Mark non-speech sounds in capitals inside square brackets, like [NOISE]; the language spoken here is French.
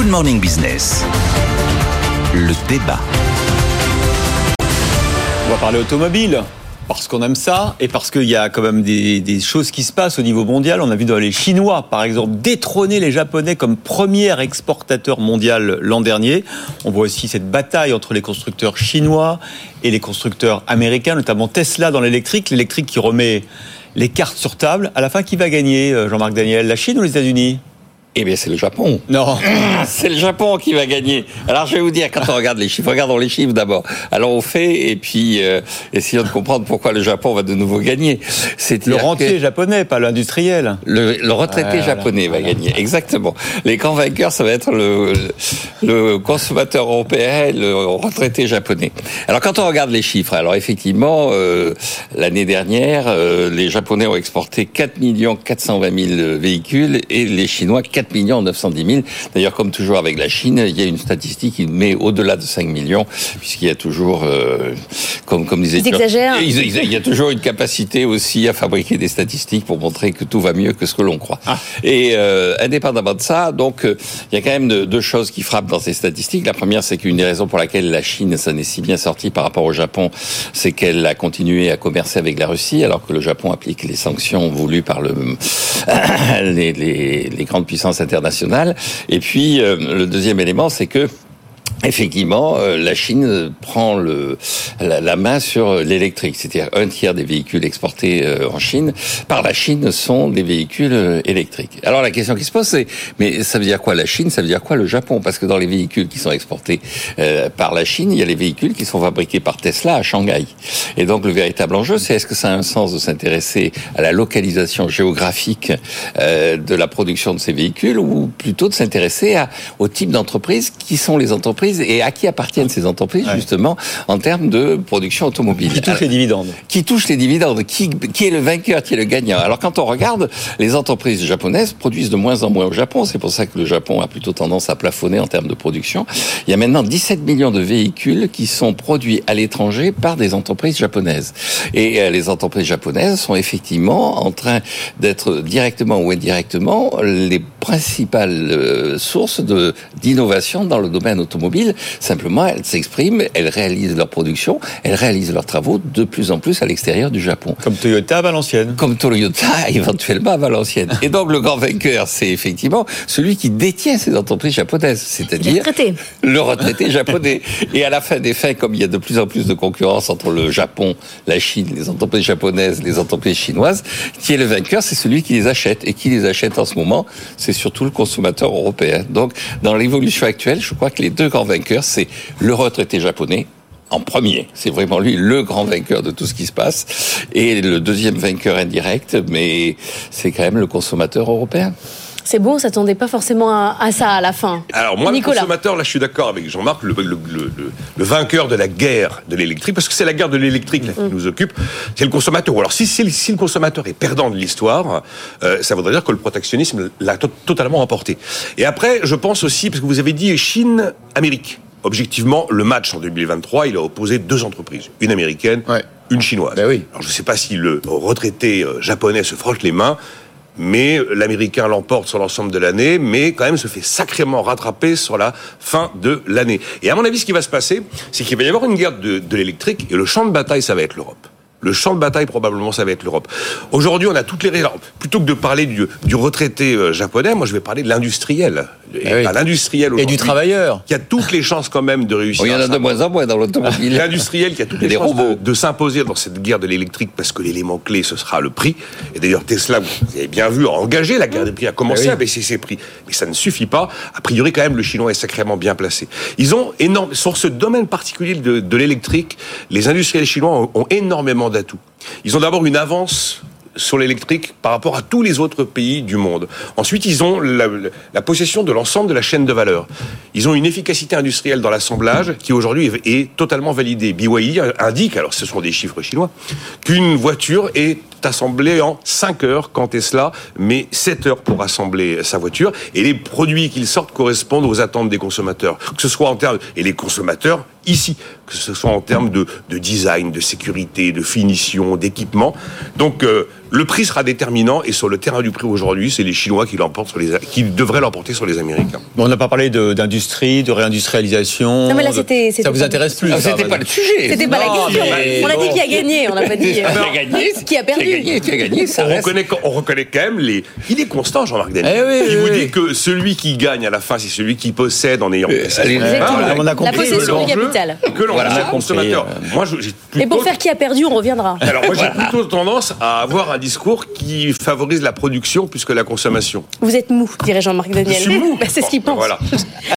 Good Morning Business. Le débat. On va parler automobile. Parce qu'on aime ça et parce qu'il y a quand même des, choses qui se passent au niveau mondial. On a vu dans les Chinois, par exemple, détrôner les Japonais comme premier exportateur mondial l'an dernier. On voit aussi cette bataille entre les constructeurs chinois et les constructeurs américains, notamment Tesla dans l'électrique. L'électrique qui remet les cartes sur table. À la fin, qui va gagner, euh, Jean-Marc Daniel? La Chine ou les États-Unis? Eh bien, c'est le Japon. Non. c'est le Japon qui va gagner. Alors, je vais vous dire, quand on regarde les chiffres, regardons les chiffres d'abord. Alors, on fait, et puis, euh, essayons de comprendre pourquoi le Japon va de nouveau gagner. C'est le rentier japonais, pas l'industriel. Le, le, retraité ah, japonais va gagner, exactement. Les grands vainqueurs, ça va être le, le consommateur européen, le retraité japonais. Alors, quand on regarde les chiffres, alors effectivement, euh, l'année dernière, euh, les Japonais ont exporté 4 420 000 véhicules et les Chinois 4 millions 910 000. D'ailleurs, comme toujours avec la Chine, il y a une statistique qui met au-delà de 5 millions, puisqu'il y a toujours, euh, comme, comme disait... Il, y a toujours une capacité aussi à fabriquer des statistiques pour montrer que tout va mieux que ce que l'on croit. Ah. Et euh, indépendamment de ça, donc, euh, il y a quand même deux choses qui frappent dans ces statistiques. La première, c'est qu'une des raisons pour laquelle la Chine s'en est si bien sortie par rapport au Japon, c'est qu'elle a continué à commercer avec la Russie, alors que le Japon applique les sanctions voulues par le, [COUGHS] les, les, les grandes puissances internationale. Et puis, euh, le deuxième élément, c'est que Effectivement, euh, la Chine prend le, la, main sur l'électrique, c'est-à-dire un tiers des véhicules exportés euh, en Chine par la Chine sont des véhicules euh, électriques. Alors la question qui se pose, c'est mais ça veut dire quoi la Chine? Ça veut dire quoi le Japon? Parce que dans les véhicules qui sont exportés par la Chine, il y a les véhicules qui sont fabriqués par Tesla à Shanghai. Et donc le véritable enjeu, c'est est-ce que ça a un sens de s'intéresser à la localisation géographique de la production de ces véhicules ou plutôt de s'intéresser au type d'entreprises qui sont les entreprises et à qui appartiennent ces entreprises justement en termes de production automobile. Qui touche les dividendes. Qui touche les dividendes. Qui, qui est le vainqueur, qui est le gagnant. Alors quand on regarde, les entreprises japonaises produisent de moins en moins au Japon. C'est pour ça que le Japon a plutôt tendance à plafonner en termes de production. Il y a maintenant 17 millions de véhicules qui sont produits à l'étranger par des entreprises japonaises. Et euh, les entreprises japonaises sont effectivement en train d'être directement ou indirectement les principales euh, sources d'innovation dans le domaine automobile Simplement, elles s'expriment, elles réalisent leur production, elles réalisent leurs travaux de plus en plus à l'extérieur du Japon. Comme Toyota à Valenciennes. Comme Toyota [LAUGHS] éventuellement à Valenciennes. Et donc le grand vainqueur, c'est effectivement celui qui détient ces entreprises japonaises, c'est-à-dire le retraité japonais. Et à la fin des fins, comme il y a de plus en plus de concurrence entre le Japon, la Chine, les entreprises japonaises, les entreprises chinoises, qui est le vainqueur, c'est celui qui les achète. Et qui les achète en ce moment, c'est surtout le consommateur européen. Donc dans l'évolution actuelle, je crois que les deux grands c'est le retraité japonais, en premier. C'est vraiment lui le grand vainqueur de tout ce qui se passe. Et le deuxième vainqueur indirect, mais c'est quand même le consommateur européen. C'est bon, on s'attendait pas forcément à, ça à la fin. Alors moi, le consommateur, là, je suis d'accord avec Jean-Marc, le, le, vainqueur de la guerre de l'électrique, parce que c'est la guerre de l'électrique qui mm. nous occupe, c'est le consommateur. Alors si, si, le consommateur est perdant de l'histoire, euh, ça voudrait dire que le protectionnisme l'a totalement emporté. Et après, je pense aussi, parce que vous avez dit Chine-Amérique. Objectivement, le match en 2023, il a opposé deux entreprises, une américaine, une chinoise. Ben oui. Alors je ne sais pas si le retraité euh, japonais se frotte les mains, mais l'américain l'emporte sur l'ensemble de l'année, mais quand même se fait sacrément rattraper sur la fin de l'année. Et à mon avis, ce qui va se passer, c'est qu'il va y avoir une guerre de, de l'électrique, et le champ de bataille, ça va être l'Europe. Le champ de bataille, probablement, ça va être l'Europe. Aujourd'hui, on a toutes les raisons. Plutôt que de parler du, du retraité euh, japonais, moi, je vais parler de l'industriel. Et l'industriel Et du travailleur. Qui a toutes les chances, quand même, de réussir. Il y en a de moins en moins dans l'automobile. L'industriel qui a toutes les chances de, de s'imposer dans cette guerre de l'électrique parce que l'élément clé, ce sera le prix. Et d'ailleurs, Tesla, vous avez bien vu, a engagé la guerre des prix, a commencé eh à baisser ses prix. Mais ça ne suffit pas. A priori, quand même, le chinois est sacrément bien placé. Ils ont énorme, sur ce domaine particulier de, de l'électrique, les industriels chinois ont, ont énormément d'atouts. Ils ont d'abord une avance sur l'électrique par rapport à tous les autres pays du monde. Ensuite, ils ont la, possession de l'ensemble de la chaîne de valeur. Ils ont une efficacité industrielle dans l'assemblage qui aujourd'hui est, totalement validée. BYD indique, alors ce sont des chiffres chinois, qu'une voiture est assemblé en 5 heures quand Tesla met 7 heures pour assembler sa voiture. Et les produits qu'ils sortent correspondent aux attentes des consommateurs. Que ce soit en termes... Et les consommateurs, ici, que ce soit en termes de, de design, de sécurité, de finition, d'équipement. Donc euh, le prix sera déterminant et sur le terrain du prix aujourd'hui, c'est les Chinois qui l'emportent sur les qui devraient l'emporter sur les Américains. Bon, on n'a pas parlé de- d'industrie, de, réindustrialisation. Non, mais là, c'était- c'était Ça vous intéresse plus Ah, ça, C'était pas le sujet. C'était pas la question. mais On a dit bon. qui a gagné, on n'a pas dit. Qui euh, a gagné [LAUGHS] Qui a perdu Qui a gagné, qui a gagné, ça On reste. reconnaît, on reconnaît quand même les. Il est constant, Jean-Marc Daniel. Eh oui, il oui, vous oui. dit que celui qui gagne à la fin, c'est celui qui possède en ayant. Euh, Exactement. Ah, on a La compris possession du l'enjeu, capital. Que l'on Voilà, consommateur. Moi, j'ai Et pour faire qui a perdu, on reviendra. Alors moi j'ai plutôt tendance à avoir un discours qui favorise la production plus que la consommation. Vous êtes mou, dirait Jean-Marc Daniel. Je suis mou. [LAUGHS] Bah, c'est ce qu'il Bon, pense. Voilà. [LAUGHS]